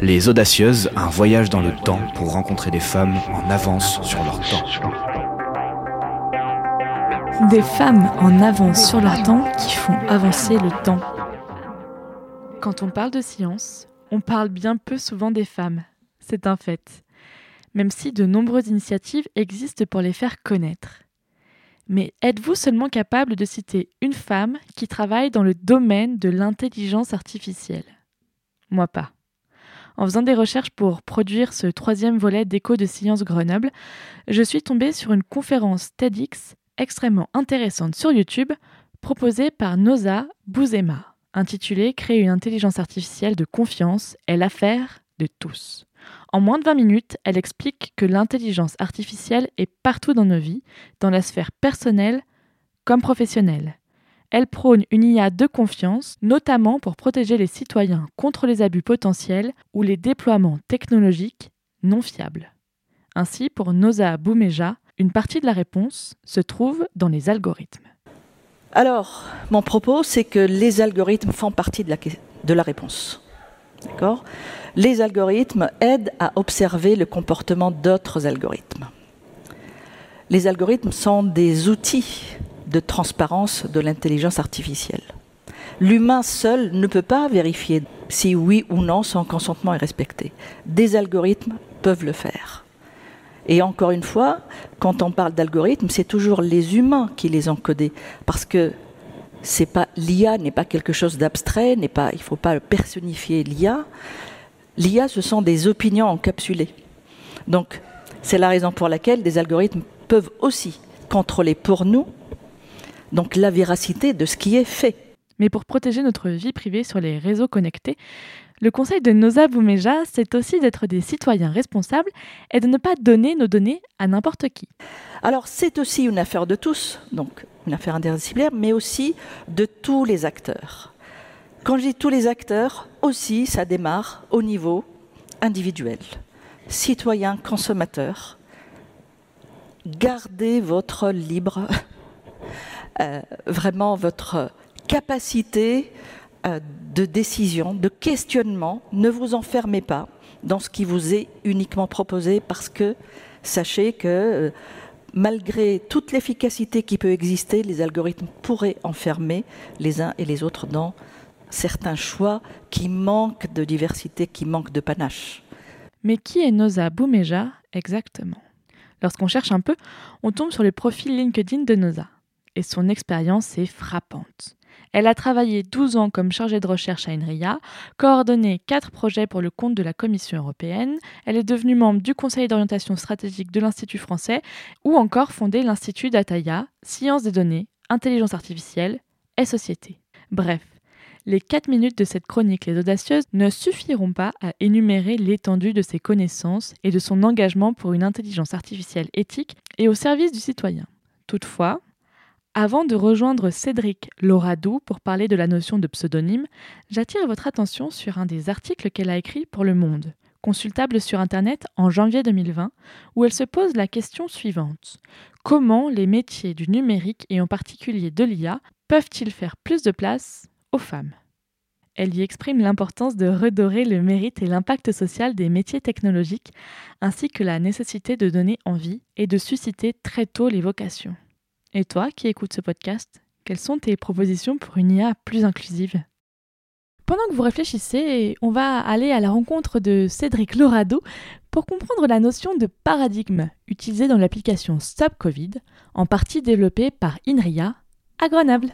Les Audacieuses, un voyage dans le temps pour rencontrer des femmes en avance sur leur temps. Des femmes en avance sur leur temps qui font avancer le temps. Quand on parle de science, on parle bien peu souvent des femmes. C'est un fait. Même si de nombreuses initiatives existent pour les faire connaître. Mais êtes-vous seulement capable de citer une femme qui travaille dans le domaine de l'intelligence artificielle? Moi pas. En faisant des recherches pour produire ce troisième volet d'Écho de Science Grenoble, je suis tombée sur une conférence TEDx extrêmement intéressante sur YouTube proposée par Noza Bouzema, intitulée Créer une intelligence artificielle de confiance est l'affaire de tous. En moins de 20 minutes, elle explique que l'intelligence artificielle est partout dans nos vies, dans la sphère personnelle comme professionnelle. Elle prône une IA de confiance, notamment pour protéger les citoyens contre les abus potentiels ou les déploiements technologiques non fiables. Ainsi, pour Noza Boumeja, une partie de la réponse se trouve dans les algorithmes. Alors, mon propos, c'est que les algorithmes font partie de la, réponse. D'accord? Les algorithmes aident à observer le comportement d'autres algorithmes. Les algorithmes sont des outils de transparence de l'intelligence artificielle. L'humain seul ne peut pas vérifier si oui ou non son consentement est respecté. Des algorithmes peuvent le faire. Et encore une fois, quand on parle d'algorithmes, c'est toujours les humains qui les ont codés, parce que c'est pas l'IA n'est pas quelque chose d'abstrait, n'est pas, il faut pas personnifier l'IA. L'IA, ce sont des opinions encapsulées. Donc, c'est la raison pour laquelle des algorithmes peuvent aussi contrôler pour nous donc la véracité de ce qui est fait. Mais pour protéger notre vie privée sur les réseaux connectés, le conseil de Noza Boumeja, c'est aussi d'être des citoyens responsables et de ne pas donner nos données à n'importe qui. Alors c'est aussi une affaire de tous, donc une affaire interdisciplinaire, mais aussi de tous les acteurs. Quand je dis tous les acteurs, aussi ça démarre au niveau individuel. Citoyens, consommateurs, gardez votre libre vraiment votre capacité euh, de décision, de questionnement. Ne vous enfermez pas dans ce qui vous est uniquement proposé parce que sachez que euh, malgré toute l'efficacité qui peut exister, les algorithmes pourraient enfermer les uns et les autres dans certains choix qui manquent de diversité, qui manquent de panache. Mais qui est Noza Boumeja exactement? Lorsqu'on cherche un peu, on tombe sur le profil LinkedIn de Noza et son expérience est frappante. Elle a travaillé 12 ans comme chargée de recherche à INRIA, coordonné 4 projets pour le compte de la Commission européenne, elle est devenue membre du Conseil d'orientation stratégique de l'Institut français ou encore fondé l'Institut Dataya, Sciences des données, Intelligence artificielle et Société. Bref, les 4 minutes de cette chronique Les Audacieuses ne suffiront pas à énumérer l'étendue de ses connaissances et de son engagement pour une intelligence artificielle éthique et au service du citoyen. Toutefois, avant de rejoindre Cédric Loradou pour parler de la notion de pseudonyme, j'attire votre attention sur un des articles qu'elle a écrit pour Le Monde, consultable sur Internet en janvier 2020, où elle se pose la question suivante. Comment les métiers du numérique et en particulier de l'IA peuvent-ils faire plus de place aux femmes? Elle y exprime l'importance de redorer le mérite et l'impact social des métiers technologiques, ainsi que la nécessité de donner envie et de susciter très tôt les vocations. Et toi qui écoutes ce podcast, quelles sont tes propositions pour une IA plus inclusive? Pendant que vous réfléchissez, on va aller à la rencontre de Cédric Lorado pour comprendre la notion de paradigme utilisée dans l'application Stop Covid, en partie développée par INRIA à Grenoble.